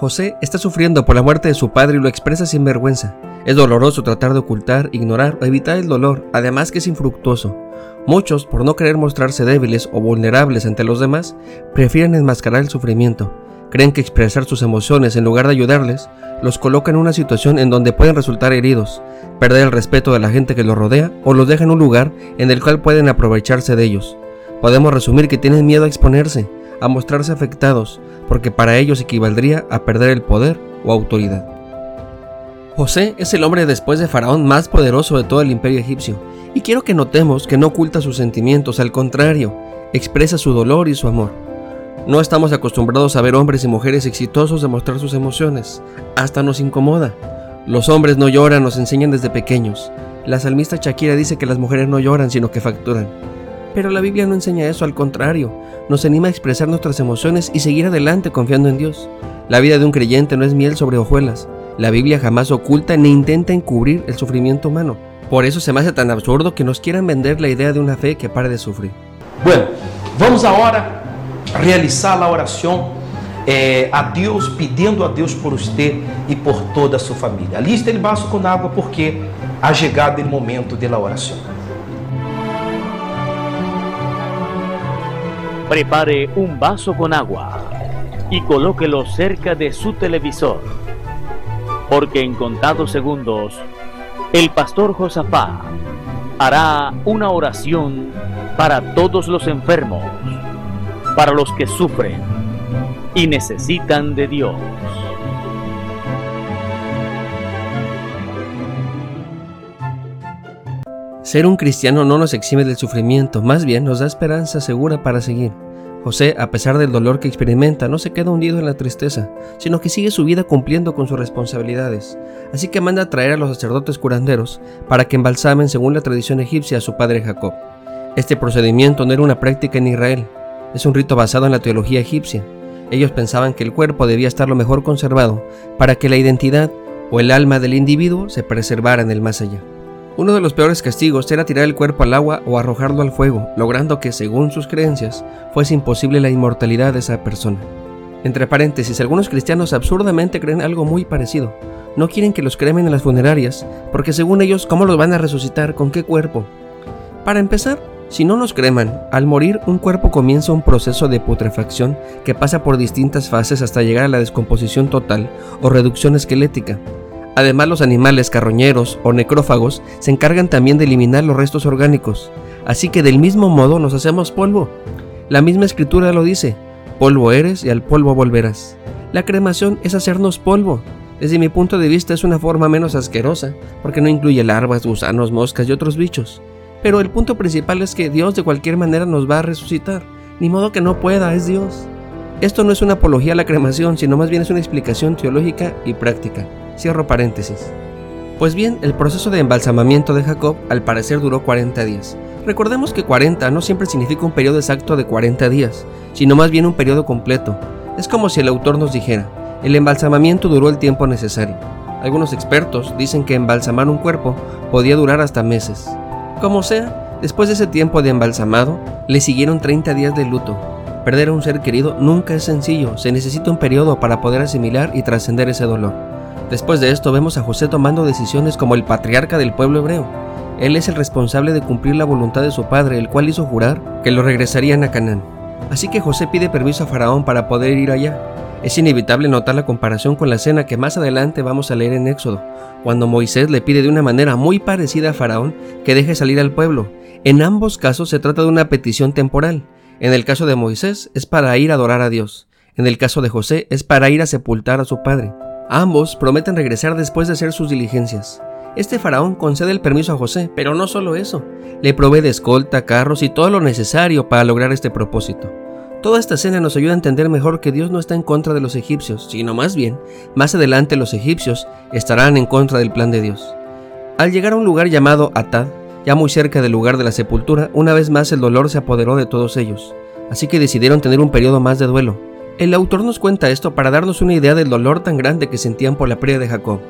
José está sufriendo por la muerte de su padre y lo expresa sin vergüenza. Es doloroso tratar de ocultar, ignorar o evitar el dolor, además que es infructuoso. Muchos, por no querer mostrarse débiles o vulnerables ante los demás, prefieren enmascarar el sufrimiento. Creen que expresar sus emociones en lugar de ayudarles los coloca en una situación en donde pueden resultar heridos, perder el respeto de la gente que los rodea o los deja en un lugar en el cual pueden aprovecharse de ellos. Podemos resumir que tienen miedo a exponerse, a mostrarse afectados, porque para ellos equivaldría a perder el poder o autoridad. José es el hombre después de Faraón más poderoso de todo el imperio egipcio, y quiero que notemos que no oculta sus sentimientos, al contrario, expresa su dolor y su amor. No estamos acostumbrados a ver hombres y mujeres exitosos demostrar sus emociones, hasta nos incomoda. Los hombres no lloran, nos enseñan desde pequeños. La salmista Shakira dice que las mujeres no lloran, sino que facturan. Pero la Biblia no enseña eso, al contrario, nos anima a expresar nuestras emociones y seguir adelante confiando en Dios. La vida de un creyente no es miel sobre hojuelas. La Biblia jamás oculta ni intenta encubrir el sufrimiento humano. Por eso se me hace tan absurdo que nos quieran vender la idea de una fe que pare de sufrir. Bueno, vamos ahora realizar la oración eh, a Dios, pidiendo a Dios por usted y por toda su familia. Alista el vaso con agua porque ha llegado el momento de la Prepare un vaso con agua y colóquelo cerca de su televisor, porque en contados segundos el pastor Josafá hará una oración para todos los enfermos, para los que sufren y necesitan de Dios. Ser un cristiano no nos exime del sufrimiento, más bien nos da esperanza segura para seguir. José, a pesar del dolor que experimenta, no se queda hundido en la tristeza, sino que sigue su vida cumpliendo con sus responsabilidades. Así que manda traer a los sacerdotes curanderos para que embalsamen según la tradición egipcia a su padre Jacob. Este procedimiento no era una práctica en Israel, es un rito basado en la teología egipcia. Ellos pensaban que el cuerpo debía estar lo mejor conservado para que la identidad o el alma del individuo se preservara en el más allá. Uno de los peores castigos era tirar el cuerpo al agua o arrojarlo al fuego, logrando que, según sus creencias, fuese imposible la inmortalidad de esa persona. Entre paréntesis, algunos cristianos absurdamente creen algo muy parecido. No quieren que los cremen en las funerarias, porque según ellos, ¿cómo los van a resucitar? ¿Con qué cuerpo? Para empezar, si no nos creman, al morir un cuerpo comienza un proceso de putrefacción que pasa por distintas fases hasta llegar a la descomposición total o reducción esquelética. Además, los animales carroñeros o necrófagos se encargan también de eliminar los restos orgánicos, así que del mismo modo nos hacemos polvo. La misma escritura lo dice, polvo eres y al polvo volverás. La cremación es hacernos polvo. Desde mi punto de vista es una forma menos asquerosa, porque no incluye larvas, gusanos, moscas y otros bichos. Pero el punto principal es que Dios de cualquier manera nos va a resucitar, ni modo que no pueda, es Dios. Esto no es una apología a la cremación, sino más bien es una explicación teológica y práctica. Cierro paréntesis. Pues bien, el proceso de embalsamamiento de Jacob al parecer duró 40 días. Recordemos que 40 no siempre significa un periodo exacto de 40 días, sino más bien un periodo completo. Es como si el autor nos dijera, el embalsamamiento duró el tiempo necesario. Algunos expertos dicen que embalsamar un cuerpo podía durar hasta meses. Como sea, después de ese tiempo de embalsamado, le siguieron 30 días de luto. Perder a un ser querido nunca es sencillo, se necesita un periodo para poder asimilar y trascender ese dolor. Después de esto vemos a José tomando decisiones como el patriarca del pueblo hebreo. Él es el responsable de cumplir la voluntad de su padre, el cual hizo jurar que lo regresarían a Canaán. Así que José pide permiso a Faraón para poder ir allá. Es inevitable notar la comparación con la escena que más adelante vamos a leer en Éxodo, cuando Moisés le pide de una manera muy parecida a Faraón que deje salir al pueblo. En ambos casos se trata de una petición temporal. En el caso de Moisés es para ir a adorar a Dios. En el caso de José es para ir a sepultar a su padre. Ambos prometen regresar después de hacer sus diligencias. Este faraón concede el permiso a José, pero no solo eso, le provee de escolta, carros y todo lo necesario para lograr este propósito. Toda esta escena nos ayuda a entender mejor que Dios no está en contra de los egipcios, sino más bien, más adelante los egipcios estarán en contra del plan de Dios. Al llegar a un lugar llamado Atad, ya muy cerca del lugar de la sepultura, una vez más el dolor se apoderó de todos ellos, así que decidieron tener un periodo más de duelo. El autor nos cuenta esto para darnos una idea del dolor tan grande que sentían por la pérdida de Jacob,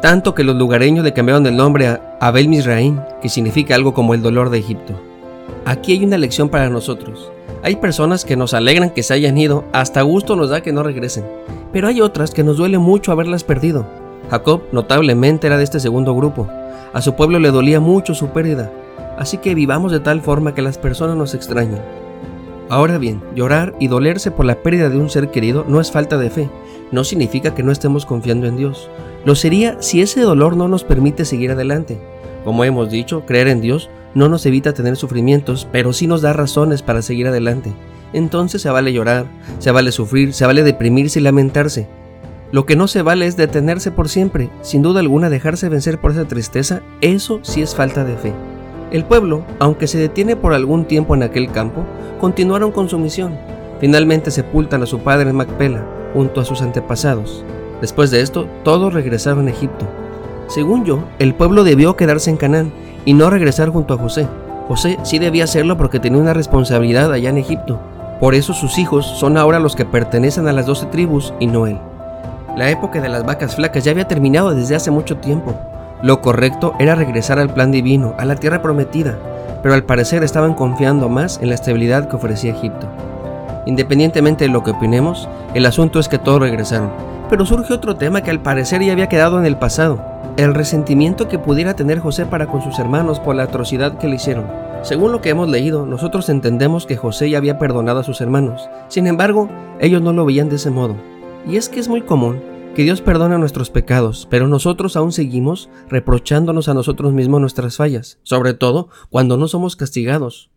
tanto que los lugareños le cambiaron el nombre a Abel Misraín, que significa algo como el dolor de Egipto. Aquí hay una lección para nosotros. Hay personas que nos alegran que se hayan ido, hasta gusto nos da que no regresen, pero hay otras que nos duele mucho haberlas perdido. Jacob notablemente era de este segundo grupo. A su pueblo le dolía mucho su pérdida, así que vivamos de tal forma que las personas nos extrañen. Ahora bien, llorar y dolerse por la pérdida de un ser querido no es falta de fe, no significa que no estemos confiando en Dios. Lo sería si ese dolor no nos permite seguir adelante. Como hemos dicho, creer en Dios no nos evita tener sufrimientos, pero sí nos da razones para seguir adelante. Entonces se vale llorar, se vale sufrir, se vale deprimirse y lamentarse. Lo que no se vale es detenerse por siempre, sin duda alguna dejarse vencer por esa tristeza, eso sí es falta de fe. El pueblo, aunque se detiene por algún tiempo en aquel campo, continuaron con su misión. Finalmente sepultan a su padre en Macpela, junto a sus antepasados. Después de esto, todos regresaron a Egipto. Según yo, el pueblo debió quedarse en Canaán, y no regresar junto a José. José sí debía hacerlo porque tenía una responsabilidad allá en Egipto. Por eso sus hijos son ahora los que pertenecen a las doce tribus y no él. La época de las vacas flacas ya había terminado desde hace mucho tiempo. Lo correcto era regresar al plan divino, a la tierra prometida, pero al parecer estaban confiando más en la estabilidad que ofrecía Egipto. Independientemente de lo que opinemos, el asunto es que todos regresaron. Pero surge otro tema que al parecer ya había quedado en el pasado, el resentimiento que pudiera tener José para con sus hermanos por la atrocidad que le hicieron. Según lo que hemos leído, nosotros entendemos que José ya había perdonado a sus hermanos. Sin embargo, ellos no lo veían de ese modo. Y es que es muy común que Dios perdone nuestros pecados, pero nosotros aún seguimos reprochándonos a nosotros mismos nuestras fallas, sobre todo cuando no somos castigados.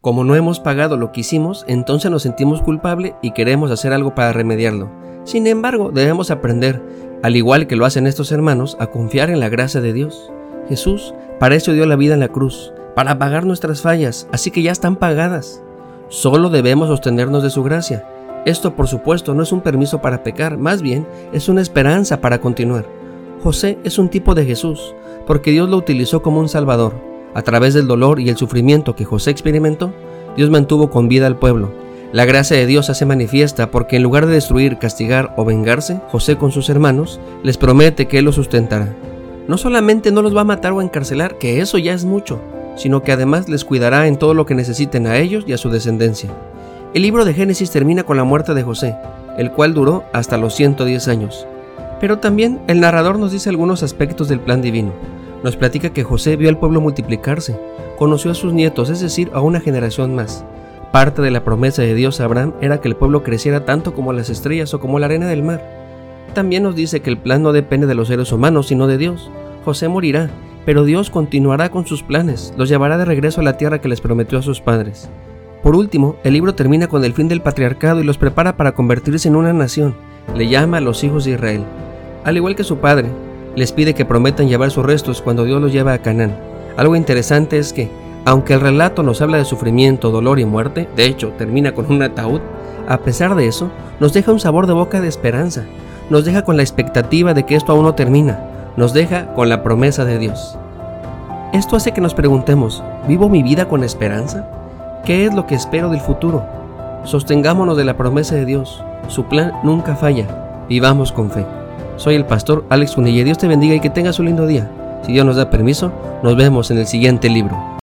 Como no hemos pagado lo que hicimos, entonces nos sentimos culpables y queremos hacer algo para remediarlo. Sin embargo, debemos aprender al igual que lo hacen estos hermanos, a confiar en la gracia de Dios. Jesús para eso dio la vida en la cruz, para pagar nuestras fallas, así que ya están pagadas. Solo debemos sostenernos de su gracia. Esto, por supuesto, no es un permiso para pecar, más bien es una esperanza para continuar. José es un tipo de Jesús, porque Dios lo utilizó como un Salvador. A través del dolor y el sufrimiento que José experimentó, Dios mantuvo con vida al pueblo la gracia de Dios hace manifiesta porque en lugar de destruir, castigar o vengarse, José con sus hermanos les promete que Él los sustentará. No solamente no los va a matar o encarcelar, que eso ya es mucho, sino que además les cuidará en todo lo que necesiten a ellos y a su descendencia. El libro de Génesis termina con la muerte de José, el cual duró hasta los 110 años. Pero también el narrador nos dice algunos aspectos del plan divino. Nos platica que José vio al pueblo multiplicarse, conoció a sus nietos, es decir, a una generación más, Parte de la promesa de Dios a Abraham era que el pueblo creciera tanto como las estrellas o como la arena del mar. También nos dice que el plan no depende de los seres humanos, sino de Dios. José morirá, pero Dios continuará con sus planes, los llevará de regreso a la tierra que les prometió a sus padres. Por último, el libro termina con el fin del patriarcado y los prepara para convertirse en una nación. Le llama a los hijos de Israel. Al igual que su padre, les pide que prometan llevar sus restos cuando Dios los lleva a Canaán. Algo interesante es que, aunque el relato nos habla de sufrimiento, dolor y muerte, de hecho termina con un ataúd, a pesar de eso, nos deja un sabor de boca de esperanza, nos deja con la expectativa de que esto aún no termina, nos deja con la promesa de Dios. Esto hace que nos preguntemos, ¿vivo mi vida con esperanza? ¿Qué es lo que espero del futuro? Sostengámonos de la promesa de Dios, su plan nunca falla, vivamos con fe. Soy el pastor Alex Unille, Dios te bendiga y que tengas un lindo día. Si Dios nos da permiso, nos vemos en el siguiente libro.